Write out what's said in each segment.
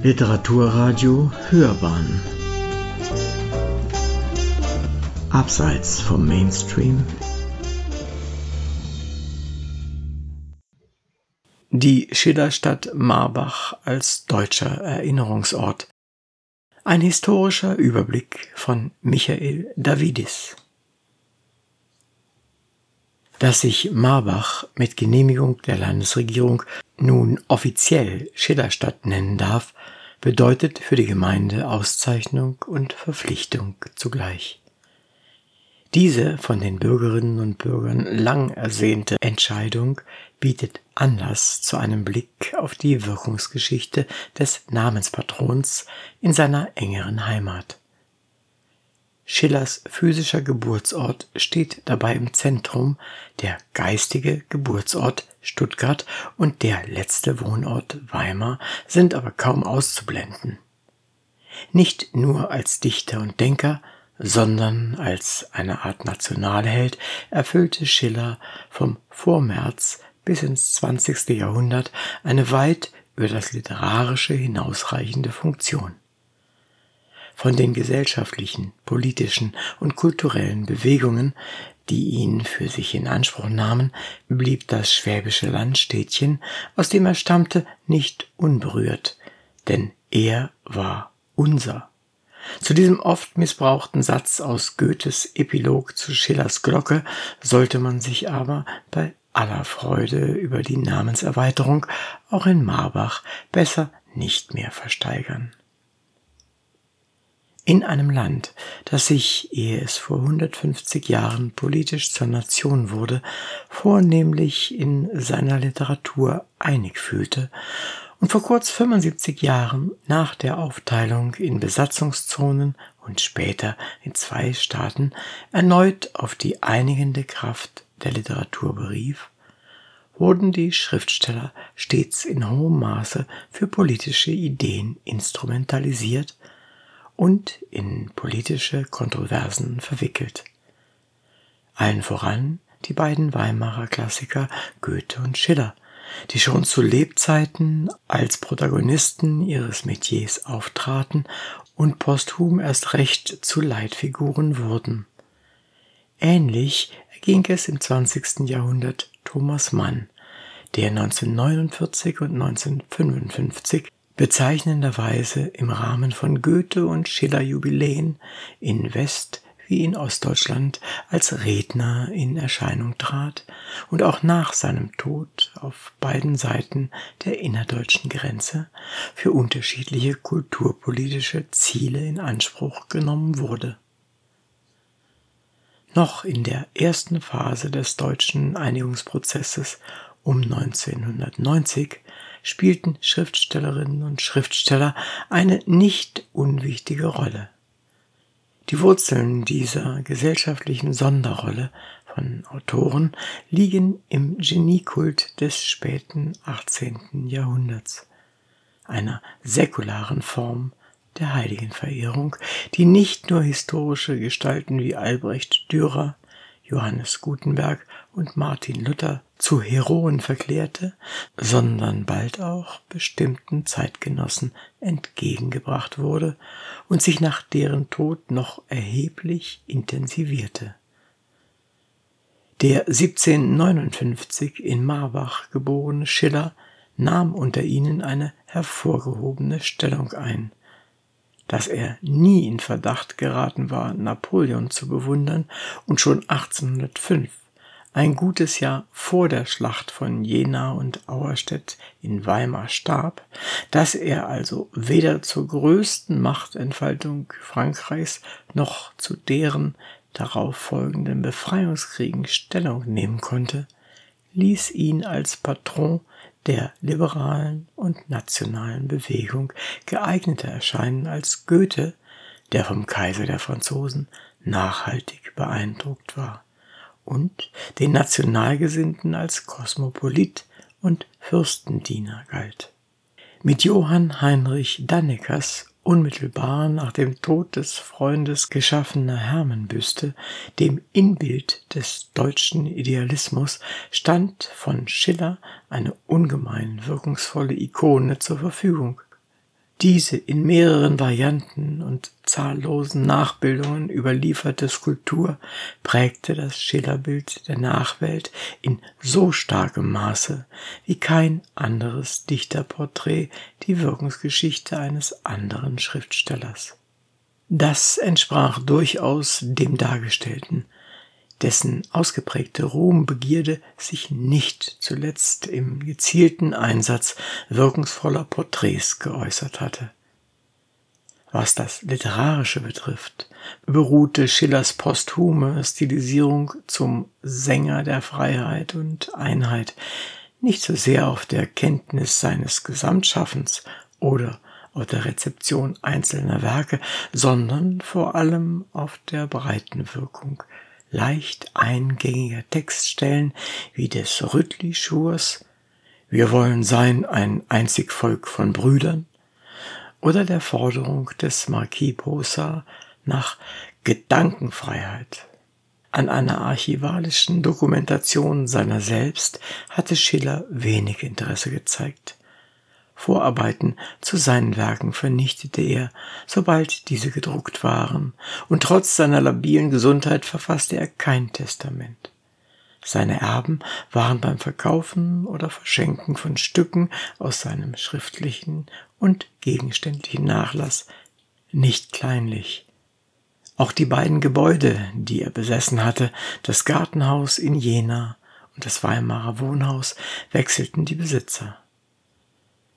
Literaturradio Hörbahn Abseits vom Mainstream Die Schillerstadt Marbach als deutscher Erinnerungsort. Ein historischer Überblick von Michael Davidis. Dass sich Marbach mit Genehmigung der Landesregierung nun offiziell Schillerstadt nennen darf, bedeutet für die Gemeinde Auszeichnung und Verpflichtung zugleich. Diese von den Bürgerinnen und Bürgern lang ersehnte Entscheidung bietet Anlass zu einem Blick auf die Wirkungsgeschichte des Namenspatrons in seiner engeren Heimat. Schillers physischer Geburtsort steht dabei im Zentrum, der geistige Geburtsort Stuttgart und der letzte Wohnort Weimar sind aber kaum auszublenden. Nicht nur als Dichter und Denker, sondern als eine Art Nationalheld erfüllte Schiller vom Vormärz bis ins 20. Jahrhundert eine weit über das Literarische hinausreichende Funktion. Von den gesellschaftlichen, politischen und kulturellen Bewegungen, die ihn für sich in Anspruch nahmen, blieb das schwäbische Landstädtchen, aus dem er stammte, nicht unberührt, denn er war unser. Zu diesem oft missbrauchten Satz aus Goethes Epilog zu Schillers Glocke sollte man sich aber bei aller Freude über die Namenserweiterung auch in Marbach besser nicht mehr versteigern in einem Land, das sich, ehe es vor 150 Jahren politisch zur Nation wurde, vornehmlich in seiner Literatur einig fühlte und vor kurz 75 Jahren nach der Aufteilung in Besatzungszonen und später in zwei Staaten erneut auf die einigende Kraft der Literatur berief, wurden die Schriftsteller stets in hohem Maße für politische Ideen instrumentalisiert und in politische Kontroversen verwickelt. Allen voran die beiden Weimarer Klassiker Goethe und Schiller, die schon zu Lebzeiten als Protagonisten ihres Metiers auftraten und posthum erst recht zu Leitfiguren wurden. Ähnlich erging es im 20. Jahrhundert Thomas Mann, der 1949 und 1955 bezeichnenderweise im Rahmen von Goethe und Schiller Jubiläen in West wie in Ostdeutschland als Redner in Erscheinung trat und auch nach seinem Tod auf beiden Seiten der innerdeutschen Grenze für unterschiedliche kulturpolitische Ziele in Anspruch genommen wurde. Noch in der ersten Phase des deutschen Einigungsprozesses um 1990 spielten Schriftstellerinnen und Schriftsteller eine nicht unwichtige Rolle. Die Wurzeln dieser gesellschaftlichen Sonderrolle von Autoren liegen im Geniekult des späten 18. Jahrhunderts, einer säkularen Form der Heiligenverehrung, die nicht nur historische Gestalten wie Albrecht Dürer, Johannes Gutenberg und Martin Luther zu Heroen verklärte, sondern bald auch bestimmten Zeitgenossen entgegengebracht wurde und sich nach deren Tod noch erheblich intensivierte. Der 1759 in Marbach geborene Schiller nahm unter ihnen eine hervorgehobene Stellung ein dass er nie in Verdacht geraten war, Napoleon zu bewundern und schon 1805, ein gutes Jahr vor der Schlacht von Jena und Auerstedt in Weimar starb, dass er also weder zur größten Machtentfaltung Frankreichs noch zu deren darauf folgenden Befreiungskriegen Stellung nehmen konnte, ließ ihn als Patron der liberalen und nationalen Bewegung geeigneter erscheinen als Goethe, der vom Kaiser der Franzosen nachhaltig beeindruckt war, und den Nationalgesinnten als Kosmopolit und Fürstendiener galt. Mit Johann Heinrich Danneckers unmittelbar nach dem Tod des Freundes geschaffener Hermenbüste, dem Inbild des deutschen Idealismus, stand von Schiller eine ungemein wirkungsvolle Ikone zur Verfügung. Diese in mehreren Varianten und zahllosen Nachbildungen überlieferte Skulptur prägte das Schillerbild der Nachwelt in so starkem Maße wie kein anderes Dichterporträt die Wirkungsgeschichte eines anderen Schriftstellers. Das entsprach durchaus dem Dargestellten, dessen ausgeprägte Ruhmbegierde sich nicht zuletzt im gezielten Einsatz wirkungsvoller Porträts geäußert hatte. Was das Literarische betrifft, beruhte Schillers posthume Stilisierung zum Sänger der Freiheit und Einheit nicht so sehr auf der Kenntnis seines Gesamtschaffens oder auf der Rezeption einzelner Werke, sondern vor allem auf der breiten Wirkung leicht eingängiger Textstellen wie des Rüttli-Schurs Wir wollen sein ein einzig Volk von Brüdern oder der Forderung des Marquis Posa nach Gedankenfreiheit. An einer archivalischen Dokumentation seiner selbst hatte Schiller wenig Interesse gezeigt. Vorarbeiten zu seinen Werken vernichtete er, sobald diese gedruckt waren, und trotz seiner labilen Gesundheit verfasste er kein Testament. Seine Erben waren beim Verkaufen oder Verschenken von Stücken aus seinem schriftlichen und gegenständlichen Nachlass nicht kleinlich. Auch die beiden Gebäude, die er besessen hatte, das Gartenhaus in Jena und das Weimarer Wohnhaus, wechselten die Besitzer.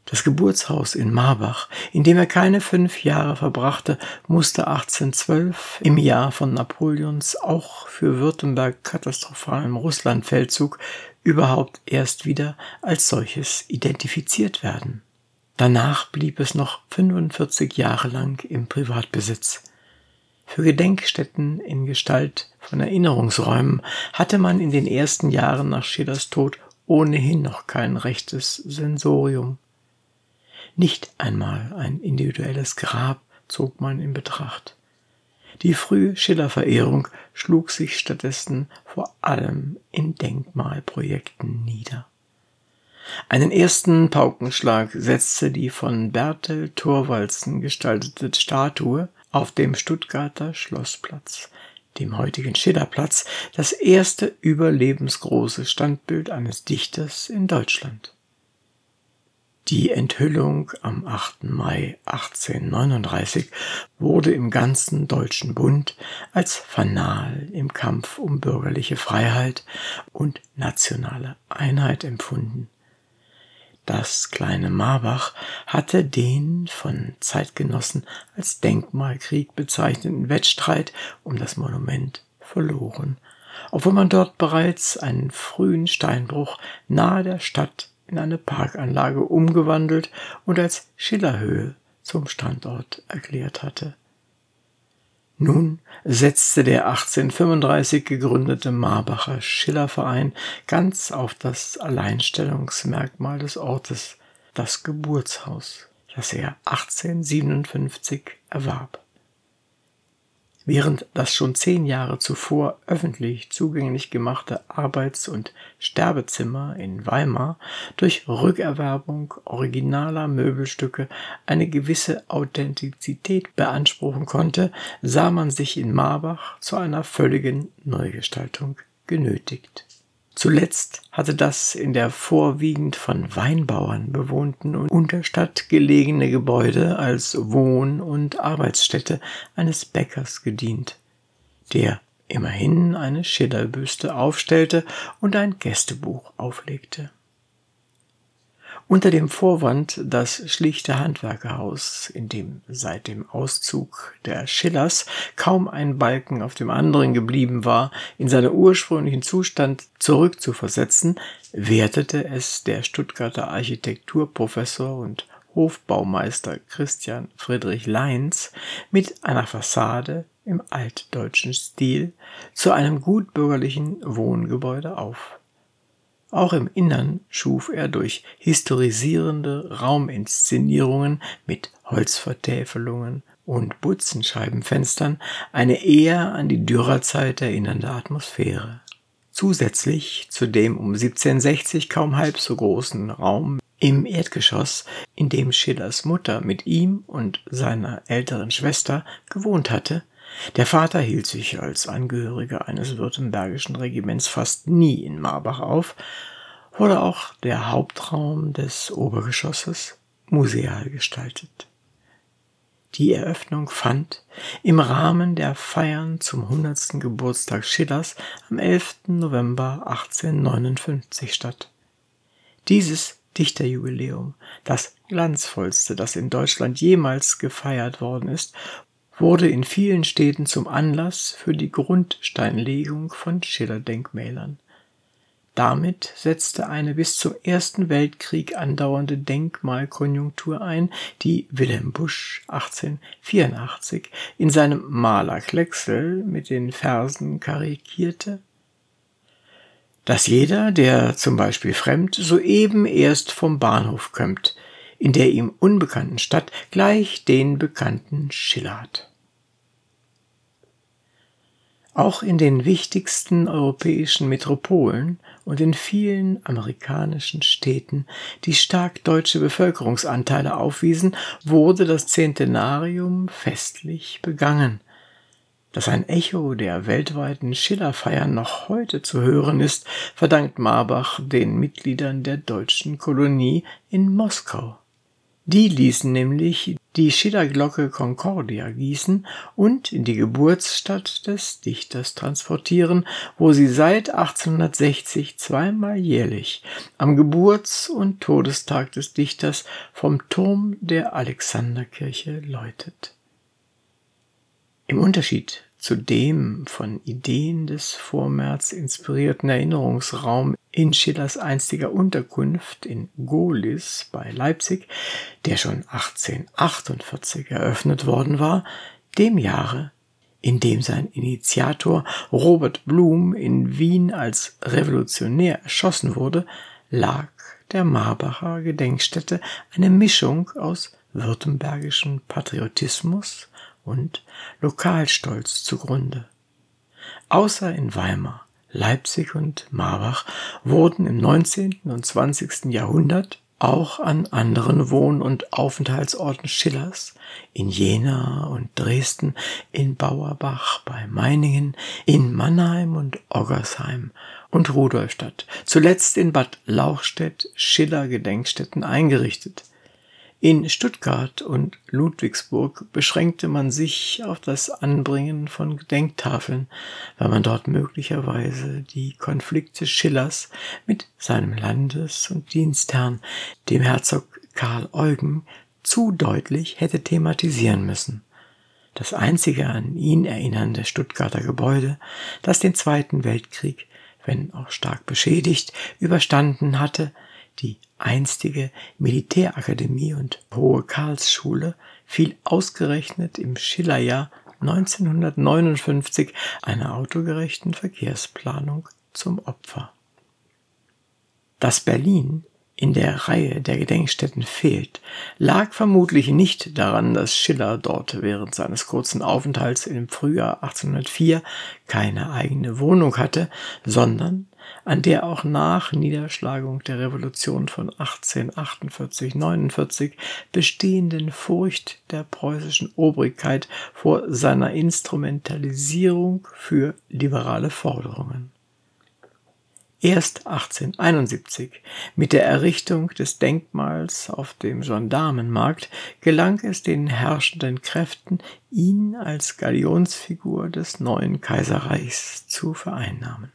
Das Geburtshaus in Marbach, in dem er keine fünf Jahre verbrachte, musste 1812 im Jahr von Napoleons auch für Württemberg katastrophalem Russlandfeldzug überhaupt erst wieder als solches identifiziert werden. Danach blieb es noch 45 Jahre lang im Privatbesitz. Für Gedenkstätten in Gestalt von Erinnerungsräumen hatte man in den ersten Jahren nach Schillers Tod ohnehin noch kein rechtes Sensorium. Nicht einmal ein individuelles Grab zog man in Betracht. Die frühe Schillerverehrung schlug sich stattdessen vor allem in Denkmalprojekten nieder. Einen ersten Paukenschlag setzte die von Bertel Thorwaldsen gestaltete Statue auf dem Stuttgarter Schlossplatz, dem heutigen Schillerplatz, das erste überlebensgroße Standbild eines Dichters in Deutschland. Die Enthüllung am 8. Mai 1839 wurde im ganzen Deutschen Bund als Fanal im Kampf um bürgerliche Freiheit und nationale Einheit empfunden. Das kleine Marbach hatte den von Zeitgenossen als Denkmalkrieg bezeichneten Wettstreit um das Monument verloren, obwohl man dort bereits einen frühen Steinbruch nahe der Stadt in eine Parkanlage umgewandelt und als Schillerhöhe zum Standort erklärt hatte. Nun setzte der 1835 gegründete Marbacher Schillerverein ganz auf das Alleinstellungsmerkmal des Ortes, das Geburtshaus, das er 1857 erwarb. Während das schon zehn Jahre zuvor öffentlich zugänglich gemachte Arbeits- und Sterbezimmer in Weimar durch Rückerwerbung originaler Möbelstücke eine gewisse Authentizität beanspruchen konnte, sah man sich in Marbach zu einer völligen Neugestaltung genötigt Zuletzt hatte das in der vorwiegend von Weinbauern bewohnten Unterstadt gelegene Gebäude als Wohn- und Arbeitsstätte eines Bäckers gedient, der immerhin eine Schillerbüste aufstellte und ein Gästebuch auflegte unter dem Vorwand, das schlichte Handwerkerhaus, in dem seit dem Auszug der Schillers kaum ein Balken auf dem anderen geblieben war, in seinen ursprünglichen Zustand zurückzuversetzen, wertete es der Stuttgarter Architekturprofessor und Hofbaumeister Christian Friedrich Leins mit einer Fassade im altdeutschen Stil zu einem gutbürgerlichen Wohngebäude auf. Auch im Innern schuf er durch historisierende Rauminszenierungen mit Holzvertäfelungen und Butzenscheibenfenstern eine eher an die Dürrerzeit erinnernde Atmosphäre. Zusätzlich zu dem um 1760 kaum halb so großen Raum Im Erdgeschoss, in dem Schillers Mutter mit ihm und seiner älteren Schwester gewohnt hatte, der Vater hielt sich als Angehöriger eines württembergischen Regiments fast nie in Marbach auf, wurde auch der Hauptraum des Obergeschosses museal gestaltet. Die Eröffnung fand im Rahmen der Feiern zum 100. Geburtstag Schillers am 11. November 1859 statt. Dieses Dichterjubiläum, das glanzvollste, das in Deutschland jemals gefeiert worden ist, wurde in vielen Städten zum Anlass für die Grundsteinlegung von Schiller-Denkmälern. Damit setzte eine bis zum Ersten Weltkrieg andauernde Denkmalkonjunktur ein, die Wilhelm Busch 1884 in seinem Maler Klecksel mit den Versen karikierte dass jeder, der zum Beispiel fremd soeben erst vom Bahnhof kömmt, in der ihm unbekannten Stadt gleich den bekannten Schiller hat. Auch in den wichtigsten europäischen Metropolen und in vielen amerikanischen Städten, die stark deutsche Bevölkerungsanteile aufwiesen, wurde das Zentenarium festlich begangen. Dass ein Echo der weltweiten Schillerfeiern noch heute zu hören ist, verdankt Marbach den Mitgliedern der deutschen Kolonie in Moskau. Die ließen nämlich die Schillerglocke Concordia gießen und in die Geburtsstadt des Dichters transportieren, wo sie seit 1860 zweimal jährlich am Geburts- und Todestag des Dichters vom Turm der Alexanderkirche läutet. Im Unterschied zu dem von Ideen des Vormärz inspirierten Erinnerungsraum in Schillers einstiger Unterkunft in Gohlis bei Leipzig, der schon 1848 eröffnet worden war, dem Jahre, in dem sein Initiator Robert Blum in Wien als Revolutionär erschossen wurde, lag der Marbacher Gedenkstätte eine Mischung aus württembergischem Patriotismus und Lokalstolz zugrunde. Außer in Weimar, Leipzig und Marbach wurden im 19. und 20. Jahrhundert auch an anderen Wohn- und Aufenthaltsorten Schillers, in Jena und Dresden, in Bauerbach bei Meiningen, in Mannheim und Oggersheim und Rudolstadt, zuletzt in Bad Lauchstädt Schiller Gedenkstätten eingerichtet. In Stuttgart und Ludwigsburg beschränkte man sich auf das Anbringen von Gedenktafeln, weil man dort möglicherweise die Konflikte Schillers mit seinem Landes- und Dienstherrn, dem Herzog Karl Eugen, zu deutlich hätte thematisieren müssen. Das einzige an ihn erinnernde Stuttgarter Gebäude, das den Zweiten Weltkrieg, wenn auch stark beschädigt, überstanden hatte, die einstige Militärakademie und Hohe Karlsschule fiel ausgerechnet im Schillerjahr 1959 einer autogerechten Verkehrsplanung zum Opfer. Dass Berlin in der Reihe der Gedenkstätten fehlt, lag vermutlich nicht daran, dass Schiller dort während seines kurzen Aufenthalts im Frühjahr 1804 keine eigene Wohnung hatte, sondern an der auch nach Niederschlagung der Revolution von 1848-49 bestehenden Furcht der preußischen Obrigkeit vor seiner Instrumentalisierung für liberale Forderungen. Erst 1871, mit der Errichtung des Denkmals auf dem Gendarmenmarkt, gelang es den herrschenden Kräften, ihn als Galionsfigur des neuen Kaiserreichs zu vereinnahmen.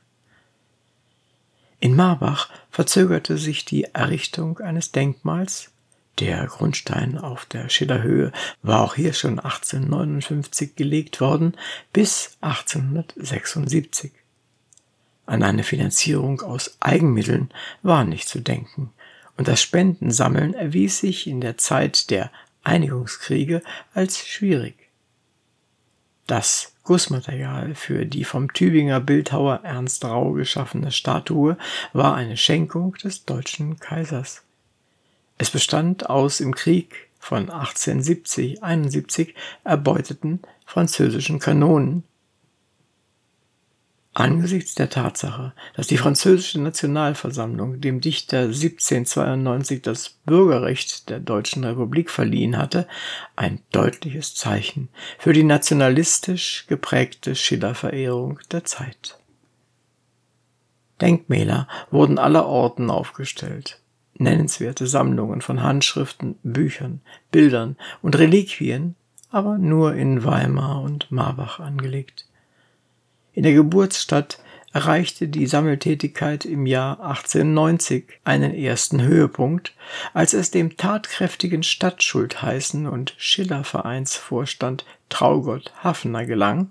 In Marbach verzögerte sich die Errichtung eines Denkmals. Der Grundstein auf der Schillerhöhe war auch hier schon 1859 gelegt worden bis 1876. An eine Finanzierung aus Eigenmitteln war nicht zu denken, und das Spendensammeln erwies sich in der Zeit der Einigungskriege als schwierig. Das Gussmaterial für die vom Tübinger Bildhauer Ernst Rau geschaffene Statue war eine Schenkung des deutschen Kaisers. Es bestand aus im Krieg von 1870-71 erbeuteten französischen Kanonen. Angesichts der Tatsache, dass die französische Nationalversammlung dem Dichter 1792 das Bürgerrecht der Deutschen Republik verliehen hatte, ein deutliches Zeichen für die nationalistisch geprägte Schillerverehrung der Zeit. Denkmäler wurden aller Orten aufgestellt. Nennenswerte Sammlungen von Handschriften, Büchern, Bildern und Reliquien, aber nur in Weimar und Marbach angelegt. In der Geburtsstadt erreichte die Sammeltätigkeit im Jahr 1890 einen ersten Höhepunkt, als es dem tatkräftigen Stadtschultheißen und Schillervereinsvorstand Traugott Hafner gelang,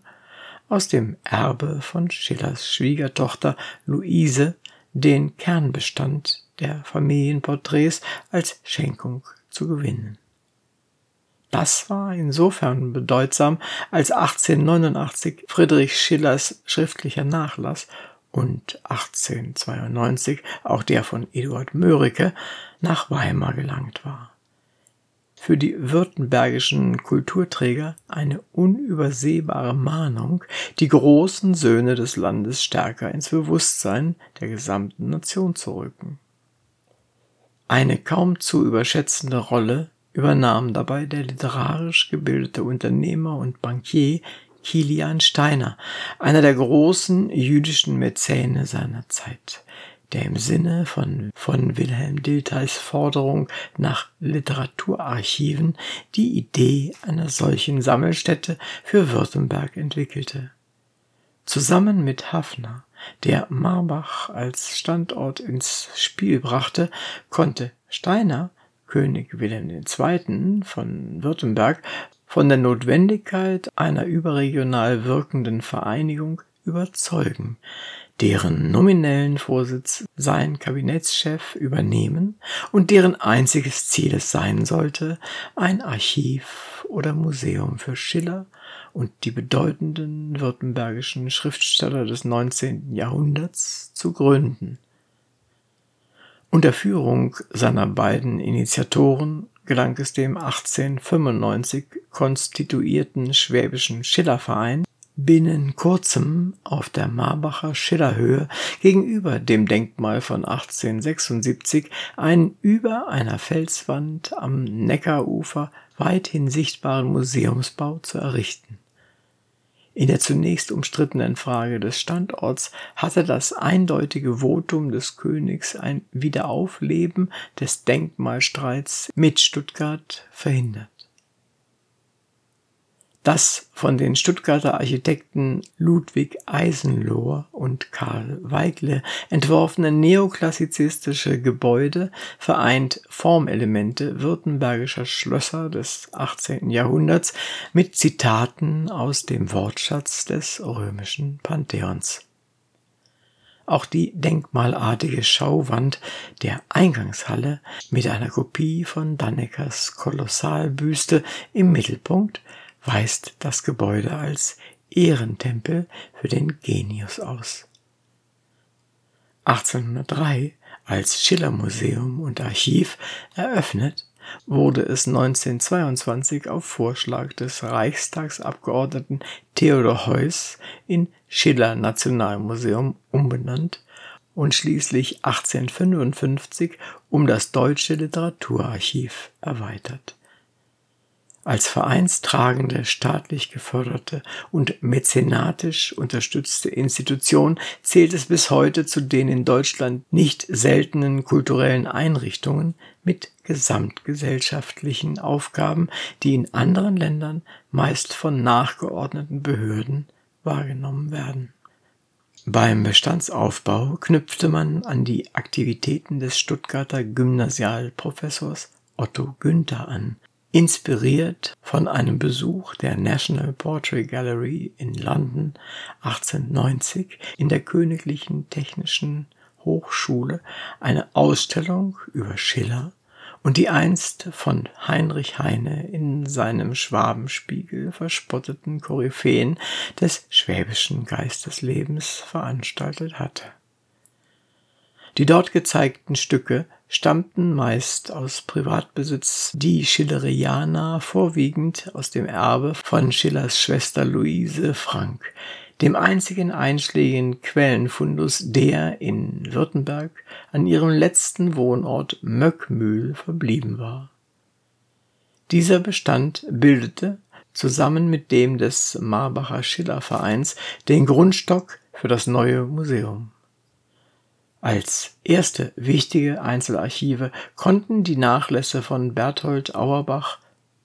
aus dem Erbe von Schillers Schwiegertochter Luise den Kernbestand der Familienporträts als Schenkung zu gewinnen. Das war insofern bedeutsam, als 1889 Friedrich Schillers schriftlicher Nachlass und 1892 auch der von Eduard Mörike nach Weimar gelangt war. Für die württembergischen Kulturträger eine unübersehbare Mahnung, die großen Söhne des Landes stärker ins Bewusstsein der gesamten Nation zu rücken. Eine kaum zu überschätzende Rolle übernahm dabei der literarisch gebildete Unternehmer und Bankier Kilian Steiner, einer der großen jüdischen Mäzene seiner Zeit, der im Sinne von, von Wilhelm Diltheis Forderung nach Literaturarchiven die Idee einer solchen Sammelstätte für Württemberg entwickelte. Zusammen mit Hafner, der Marbach als Standort ins Spiel brachte, konnte Steiner König Wilhelm II. von Württemberg von der Notwendigkeit einer überregional wirkenden Vereinigung überzeugen, deren nominellen Vorsitz sein Kabinettschef übernehmen und deren einziges Ziel es sein sollte, ein Archiv oder Museum für Schiller und die bedeutenden württembergischen Schriftsteller des 19. Jahrhunderts zu gründen. Unter Führung seiner beiden Initiatoren gelang es dem 1895 konstituierten Schwäbischen Schillerverein binnen kurzem auf der Marbacher Schillerhöhe gegenüber dem Denkmal von 1876 einen über einer Felswand am Neckarufer weithin sichtbaren Museumsbau zu errichten in der zunächst umstrittenen Frage des Standorts hatte das eindeutige Votum des Königs ein Wiederaufleben des Denkmalstreits mit Stuttgart verhindert das von den Stuttgarter Architekten Ludwig Eisenlohr und Karl Weigle entworfene neoklassizistische Gebäude vereint Formelemente württembergischer Schlösser des 18. Jahrhunderts mit Zitaten aus dem Wortschatz des römischen Pantheons. Auch die denkmalartige Schauwand der Eingangshalle mit einer Kopie von Danneckers Kolossalbüste im Mittelpunkt weist das Gebäude als Ehrentempel für den Genius aus. 1803 als Schillermuseum und Archiv eröffnet, wurde es 1922 auf Vorschlag des Reichstagsabgeordneten Theodor Heuss in Schiller Nationalmuseum umbenannt und schließlich 1855 um das Deutsche Literaturarchiv erweitert als vereinstragende, staatlich geförderte und mäzenatisch unterstützte Institution zählt es bis heute zu den in Deutschland nicht seltenen kulturellen Einrichtungen mit gesamtgesellschaftlichen Aufgaben, die in anderen Ländern meist von nachgeordneten Behörden wahrgenommen werden. Beim Bestandsaufbau knüpfte man an die Aktivitäten des Stuttgarter Gymnasialprofessors Otto Günther an, Inspiriert von einem Besuch der National Portrait Gallery in London 1890 in der Königlichen Technischen Hochschule eine Ausstellung über Schiller und die einst von Heinrich Heine in seinem Schwabenspiegel verspotteten Koryphäen des schwäbischen Geisteslebens veranstaltet hatte. Die dort gezeigten Stücke stammten meist aus Privatbesitz, die Schillerianer vorwiegend aus dem Erbe von Schillers Schwester Luise Frank, dem einzigen einschlägigen Quellenfundus, der in Württemberg an ihrem letzten Wohnort Möckmühl verblieben war. Dieser Bestand bildete zusammen mit dem des Marbacher Schillervereins den Grundstock für das neue Museum. Als erste wichtige Einzelarchive konnten die Nachlässe von Berthold Auerbach,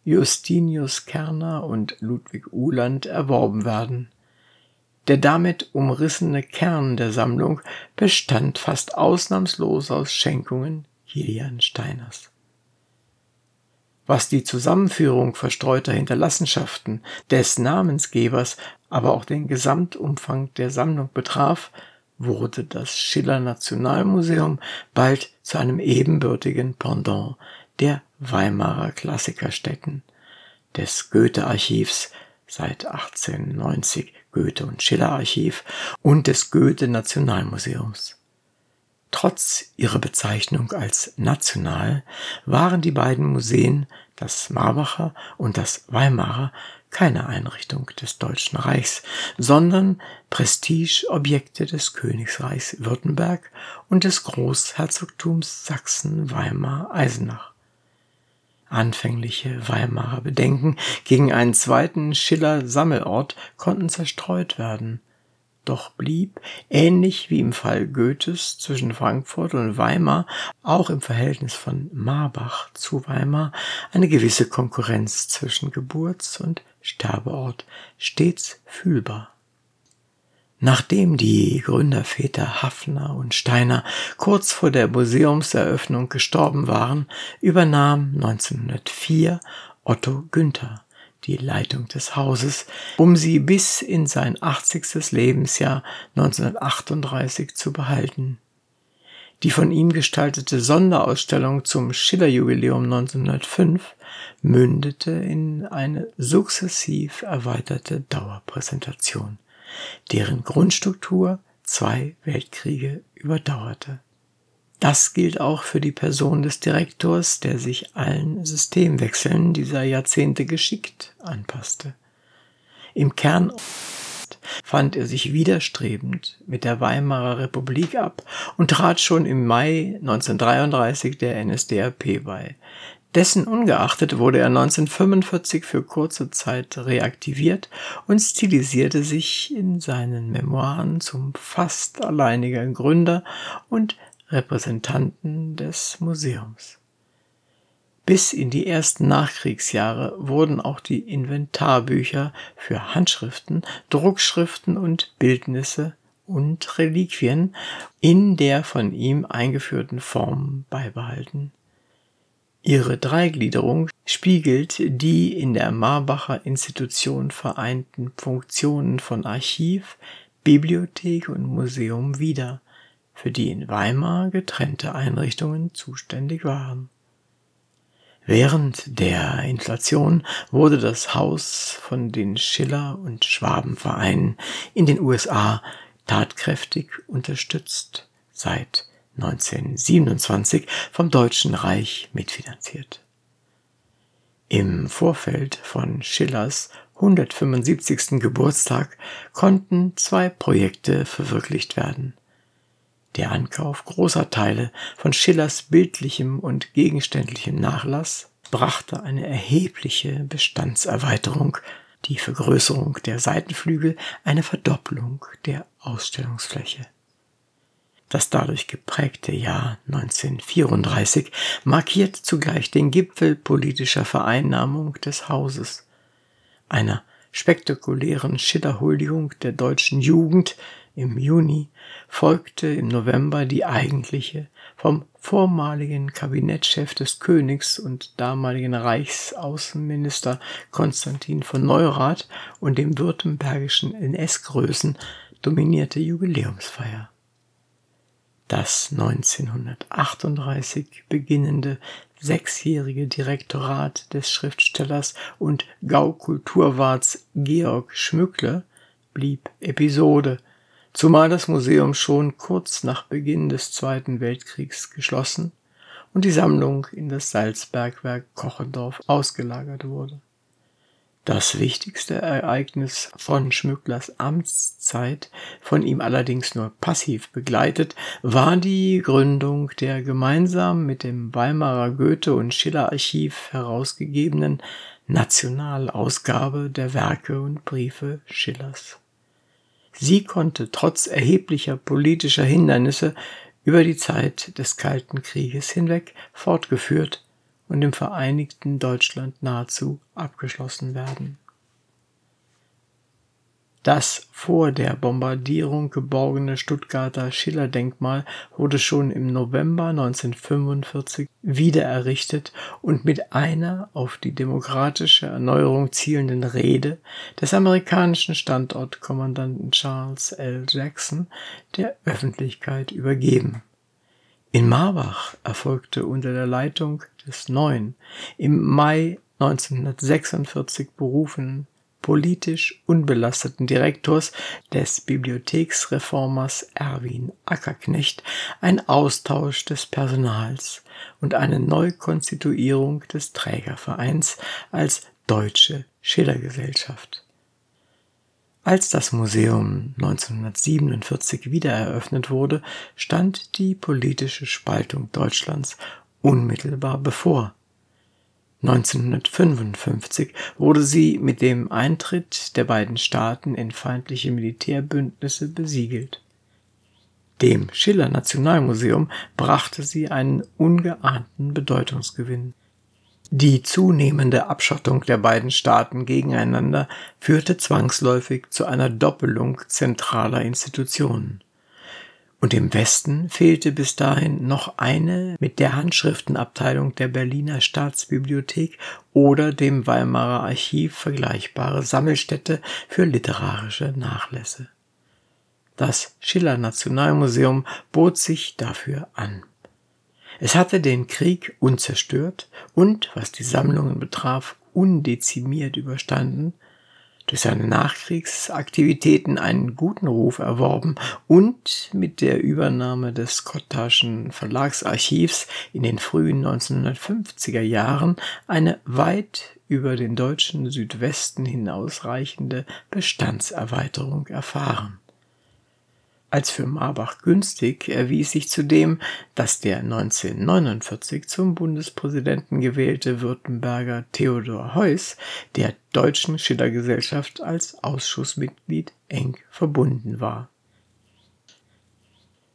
Justinius Kerner und Ludwig Uhland erworben werden. Der damit umrissene Kern der Sammlung bestand fast ausnahmslos aus Schenkungen Kilian Steiners. Was die Zusammenführung verstreuter Hinterlassenschaften des Namensgebers, aber auch den Gesamtumfang der Sammlung betraf, wurde das Schiller Nationalmuseum bald zu einem ebenbürtigen Pendant der Weimarer Klassikerstätten, des Goethe-Archivs seit 1890 Goethe- und Schiller-Archiv und des Goethe-Nationalmuseums. Trotz ihrer Bezeichnung als national waren die beiden Museen, das Marbacher und das Weimarer, keine Einrichtung des Deutschen Reichs, sondern Prestigeobjekte des Königsreichs Württemberg und des Großherzogtums Sachsen-Weimar-Eisenach. Anfängliche Weimarer Bedenken gegen einen zweiten Schiller-Sammelort konnten zerstreut werden doch blieb, ähnlich wie im Fall Goethes zwischen Frankfurt und Weimar, auch im Verhältnis von Marbach zu Weimar eine gewisse Konkurrenz zwischen Geburts- und Sterbeort stets fühlbar. Nachdem die Gründerväter Hafner und Steiner kurz vor der Museumseröffnung gestorben waren, übernahm 1904 Otto Günther die Leitung des Hauses, um sie bis in sein 80. Lebensjahr 1938 zu behalten. Die von ihm gestaltete Sonderausstellung zum Schillerjubiläum 1905 mündete in eine sukzessiv erweiterte Dauerpräsentation, deren Grundstruktur zwei Weltkriege überdauerte. Das gilt auch für die Person des Direktors, der sich allen Systemwechseln dieser Jahrzehnte geschickt anpasste. Im Kern fand er sich widerstrebend mit der Weimarer Republik ab und trat schon im Mai 1933 der NSDAP bei. Dessen ungeachtet wurde er 1945 für kurze Zeit reaktiviert und stilisierte sich in seinen Memoiren zum fast alleiniger Gründer und Repräsentanten des Museums. Bis in die ersten Nachkriegsjahre wurden auch die Inventarbücher für Handschriften, Druckschriften und Bildnisse und Reliquien in der von ihm eingeführten Form beibehalten. Ihre Dreigliederung spiegelt die in der Marbacher Institution vereinten Funktionen von Archiv, Bibliothek und Museum wider, für die in Weimar getrennte Einrichtungen zuständig waren. Während der Inflation wurde das Haus von den Schiller- und Schwabenvereinen in den USA tatkräftig unterstützt, seit 1927 vom Deutschen Reich mitfinanziert. Im Vorfeld von Schillers 175. Geburtstag konnten zwei Projekte verwirklicht werden. Der Ankauf großer Teile von Schillers bildlichem und gegenständlichem Nachlass brachte eine erhebliche Bestandserweiterung, die Vergrößerung der Seitenflügel, eine Verdopplung der Ausstellungsfläche. Das dadurch geprägte Jahr 1934 markiert zugleich den Gipfel politischer Vereinnahmung des Hauses, einer spektakulären Schillerhuldigung der deutschen Jugend, im Juni folgte im November die eigentliche vom vormaligen Kabinettschef des Königs und damaligen Reichsaußenminister Konstantin von Neurath und dem württembergischen NS-Größen dominierte Jubiläumsfeier. Das 1938 beginnende sechsjährige Direktorat des Schriftstellers und Gaukulturwarts Georg Schmückle blieb Episode zumal das Museum schon kurz nach Beginn des Zweiten Weltkriegs geschlossen und die Sammlung in das Salzbergwerk Kochendorf ausgelagert wurde. Das wichtigste Ereignis von Schmücklers Amtszeit, von ihm allerdings nur passiv begleitet, war die Gründung der gemeinsam mit dem Weimarer Goethe- und Schiller-Archiv herausgegebenen Nationalausgabe der Werke und Briefe Schillers. Sie konnte trotz erheblicher politischer Hindernisse über die Zeit des Kalten Krieges hinweg fortgeführt und im vereinigten Deutschland nahezu abgeschlossen werden. Das vor der Bombardierung geborgene Stuttgarter Schillerdenkmal wurde schon im November 1945 wiedererrichtet und mit einer auf die demokratische Erneuerung zielenden Rede des amerikanischen Standortkommandanten Charles L. Jackson der Öffentlichkeit übergeben. In Marbach erfolgte unter der Leitung des neuen, im Mai 1946 berufenen politisch unbelasteten Direktors des Bibliotheksreformers Erwin Ackerknecht ein Austausch des Personals und eine Neukonstituierung des Trägervereins als Deutsche Schillergesellschaft. Als das Museum 1947 wiedereröffnet wurde, stand die politische Spaltung Deutschlands unmittelbar bevor 1955 wurde sie mit dem Eintritt der beiden Staaten in feindliche Militärbündnisse besiegelt. Dem Schiller Nationalmuseum brachte sie einen ungeahnten Bedeutungsgewinn. Die zunehmende Abschottung der beiden Staaten gegeneinander führte zwangsläufig zu einer Doppelung zentraler Institutionen und im Westen fehlte bis dahin noch eine mit der Handschriftenabteilung der Berliner Staatsbibliothek oder dem Weimarer Archiv vergleichbare Sammelstätte für literarische Nachlässe. Das Schiller Nationalmuseum bot sich dafür an. Es hatte den Krieg unzerstört und, was die Sammlungen betraf, undezimiert überstanden, durch seine Nachkriegsaktivitäten einen guten Ruf erworben und mit der Übernahme des Scottaschen Verlagsarchivs in den frühen 1950er Jahren eine weit über den deutschen Südwesten hinausreichende Bestandserweiterung erfahren. Als für Marbach günstig erwies sich zudem, dass der 1949 zum Bundespräsidenten gewählte Württemberger Theodor Heuss der Deutschen Schillergesellschaft als Ausschussmitglied eng verbunden war.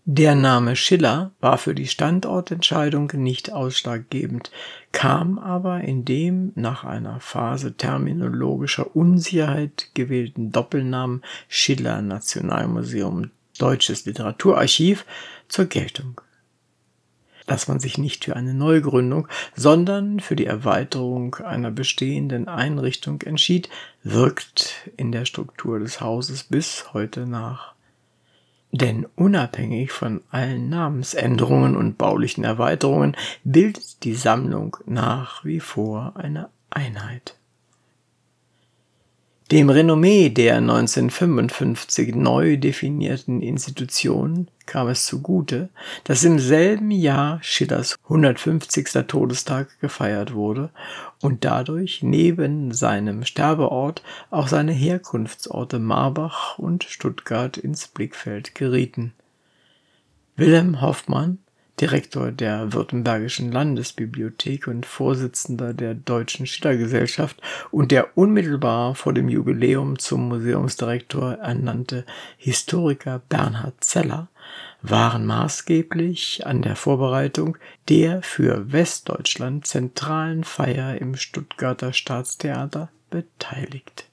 Der Name Schiller war für die Standortentscheidung nicht ausschlaggebend, kam aber in dem nach einer Phase terminologischer Unsicherheit gewählten Doppelnamen Schiller Nationalmuseum Deutsches Literaturarchiv zur Geltung. Dass man sich nicht für eine Neugründung, sondern für die Erweiterung einer bestehenden Einrichtung entschied, wirkt in der Struktur des Hauses bis heute nach. Denn unabhängig von allen Namensänderungen und baulichen Erweiterungen bildet die Sammlung nach wie vor eine Einheit. Dem Renommee der 1955 neu definierten Institution kam es zugute, dass im selben Jahr Schillers 150. Todestag gefeiert wurde und dadurch neben seinem Sterbeort auch seine Herkunftsorte Marbach und Stuttgart ins Blickfeld gerieten. Wilhelm Hoffmann Direktor der Württembergischen Landesbibliothek und Vorsitzender der Deutschen Schillergesellschaft und der unmittelbar vor dem Jubiläum zum Museumsdirektor ernannte Historiker Bernhard Zeller waren maßgeblich an der Vorbereitung der für Westdeutschland zentralen Feier im Stuttgarter Staatstheater beteiligt.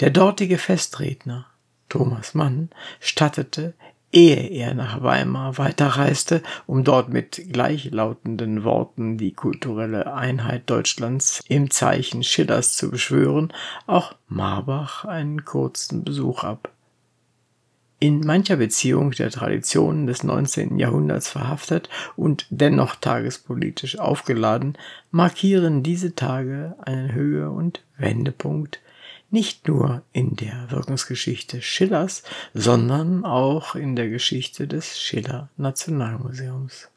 Der dortige Festredner Thomas Mann stattete ehe er nach Weimar weiterreiste, um dort mit gleichlautenden Worten die kulturelle Einheit Deutschlands im Zeichen Schillers zu beschwören, auch Marbach einen kurzen Besuch ab. In mancher Beziehung der Traditionen des 19. Jahrhunderts verhaftet und dennoch tagespolitisch aufgeladen, markieren diese Tage einen Höhe- und Wendepunkt nicht nur in der Wirkungsgeschichte Schillers, sondern auch in der Geschichte des Schiller Nationalmuseums.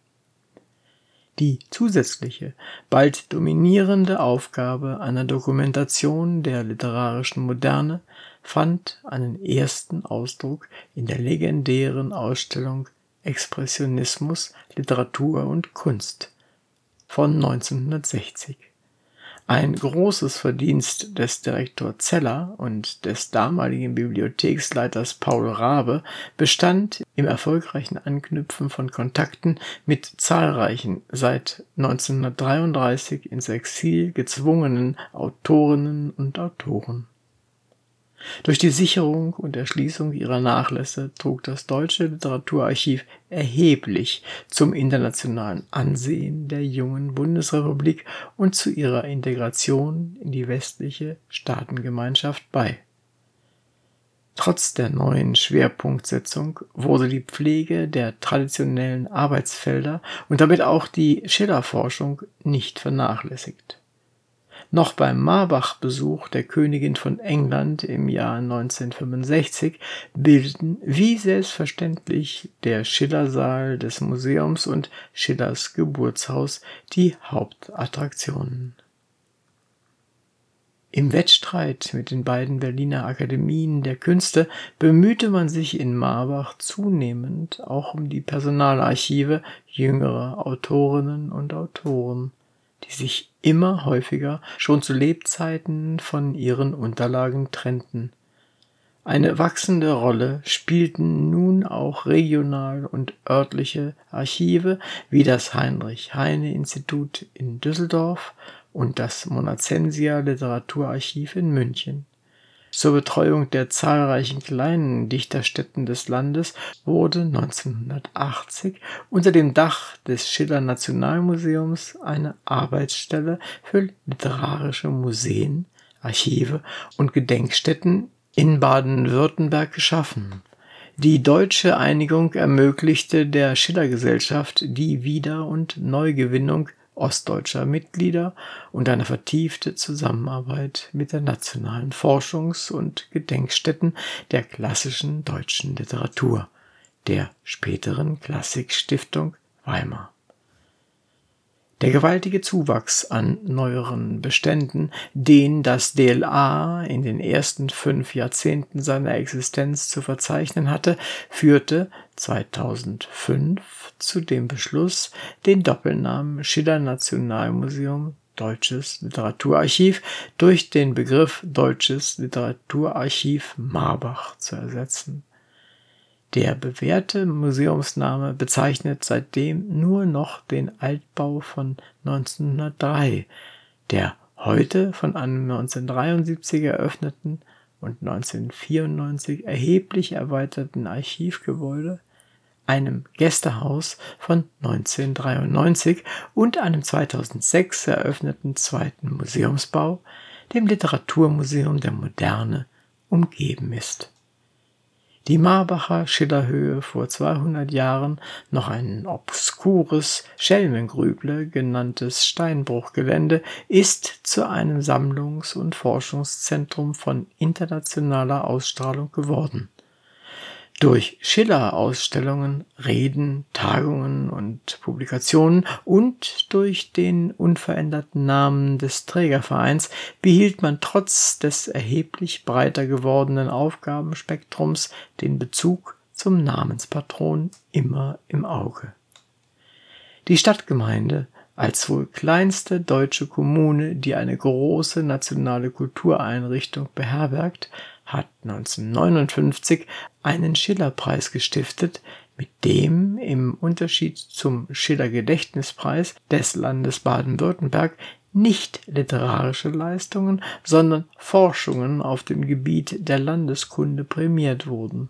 Die zusätzliche, bald dominierende Aufgabe einer Dokumentation der literarischen Moderne fand einen ersten Ausdruck in der legendären Ausstellung Expressionismus, Literatur und Kunst von 1960. Ein großes Verdienst des Direktor Zeller und des damaligen Bibliotheksleiters Paul Rabe bestand im erfolgreichen Anknüpfen von Kontakten mit zahlreichen seit 1933 ins Exil gezwungenen Autorinnen und Autoren durch die Sicherung und Erschließung ihrer Nachlässe trug das Deutsche Literaturarchiv erheblich zum internationalen Ansehen der jungen Bundesrepublik und zu ihrer Integration in die westliche Staatengemeinschaft bei. Trotz der neuen Schwerpunktsetzung wurde die Pflege der traditionellen Arbeitsfelder und damit auch die Schillerforschung nicht vernachlässigt noch beim Marbach-Besuch der Königin von England im Jahr 1965 bildeten wie selbstverständlich der Schillersaal des Museums und Schillers Geburtshaus die Hauptattraktionen. Im Wettstreit mit den beiden Berliner Akademien der Künste bemühte man sich in Marbach zunehmend auch um die Personalarchive jüngerer Autorinnen und Autoren die sich immer häufiger schon zu Lebzeiten von ihren Unterlagen trennten. Eine wachsende Rolle spielten nun auch regional und örtliche Archive wie das Heinrich Heine Institut in Düsseldorf und das Monacensia Literaturarchiv in München. Zur Betreuung der zahlreichen kleinen Dichterstätten des Landes wurde 1980 unter dem Dach des Schiller Nationalmuseums eine Arbeitsstelle für literarische Museen, Archive und Gedenkstätten in Baden-Württemberg geschaffen. Die deutsche Einigung ermöglichte der Schillergesellschaft die Wieder- und Neugewinnung ostdeutscher Mitglieder und eine vertiefte Zusammenarbeit mit der nationalen Forschungs- und Gedenkstätten der klassischen deutschen Literatur, der späteren Klassikstiftung Weimar. Der gewaltige Zuwachs an neueren Beständen, den das DLA in den ersten fünf Jahrzehnten seiner Existenz zu verzeichnen hatte, führte 2005 zu dem Beschluss, den Doppelnamen Schiller Nationalmuseum Deutsches Literaturarchiv durch den Begriff Deutsches Literaturarchiv Marbach zu ersetzen. Der bewährte Museumsname bezeichnet seitdem nur noch den Altbau von 1903, der heute von einem 1973 eröffneten und 1994 erheblich erweiterten Archivgebäude, einem Gästehaus von 1993 und einem 2006 eröffneten zweiten Museumsbau, dem Literaturmuseum der Moderne, umgeben ist. Die Marbacher Schillerhöhe vor 200 Jahren noch ein obskures Schelmengrüble genanntes Steinbruchgelände ist zu einem Sammlungs- und Forschungszentrum von internationaler Ausstrahlung geworden durch Schiller-Ausstellungen, Reden, Tagungen und Publikationen und durch den unveränderten Namen des Trägervereins behielt man trotz des erheblich breiter gewordenen Aufgabenspektrums den Bezug zum Namenspatron immer im Auge. Die Stadtgemeinde als wohl kleinste deutsche Kommune, die eine große nationale Kultureinrichtung beherbergt, hat 1959 einen Schillerpreis gestiftet, mit dem im Unterschied zum Schiller Gedächtnispreis des Landes Baden-Württemberg nicht literarische Leistungen, sondern Forschungen auf dem Gebiet der Landeskunde prämiert wurden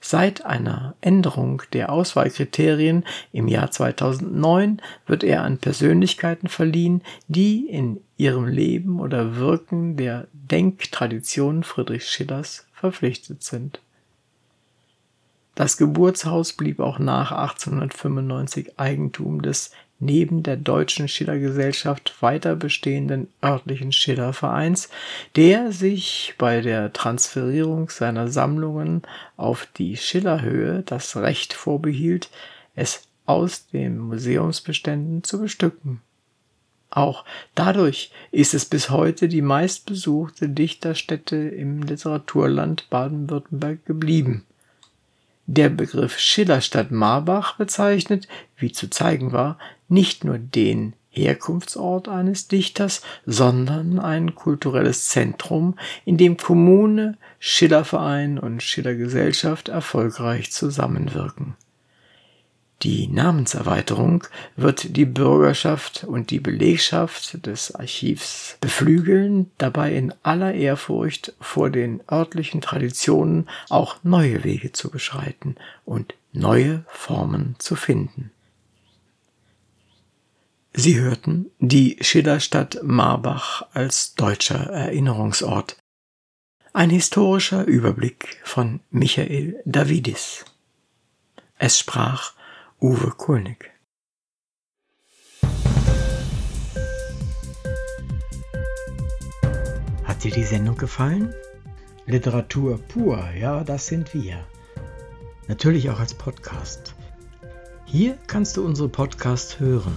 Seit einer Änderung der Auswahlkriterien im Jahr 2009 wird er an Persönlichkeiten verliehen, die in ihrem Leben oder Wirken der Denktradition Friedrich Schillers verpflichtet sind. Das Geburtshaus blieb auch nach 1895 Eigentum des neben der Deutschen Schillergesellschaft weiter bestehenden örtlichen Schillervereins, der sich bei der Transferierung seiner Sammlungen auf die Schillerhöhe das Recht vorbehielt, es aus den Museumsbeständen zu bestücken. Auch dadurch ist es bis heute die meistbesuchte Dichterstätte im Literaturland Baden-Württemberg geblieben. Der Begriff Schillerstadt Marbach bezeichnet, wie zu zeigen war, nicht nur den Herkunftsort eines Dichters, sondern ein kulturelles Zentrum, in dem Kommune, Schillerverein und Schillergesellschaft erfolgreich zusammenwirken. Die Namenserweiterung wird die Bürgerschaft und die Belegschaft des Archivs beflügeln, dabei in aller Ehrfurcht vor den örtlichen Traditionen auch neue Wege zu beschreiten und neue Formen zu finden. Sie hörten die Schillerstadt Marbach als deutscher Erinnerungsort. Ein historischer Überblick von Michael Davidis. Es sprach Uwe Kulnig. Hat dir die Sendung gefallen? Literatur pur, ja, das sind wir. Natürlich auch als Podcast. Hier kannst du unsere Podcasts hören.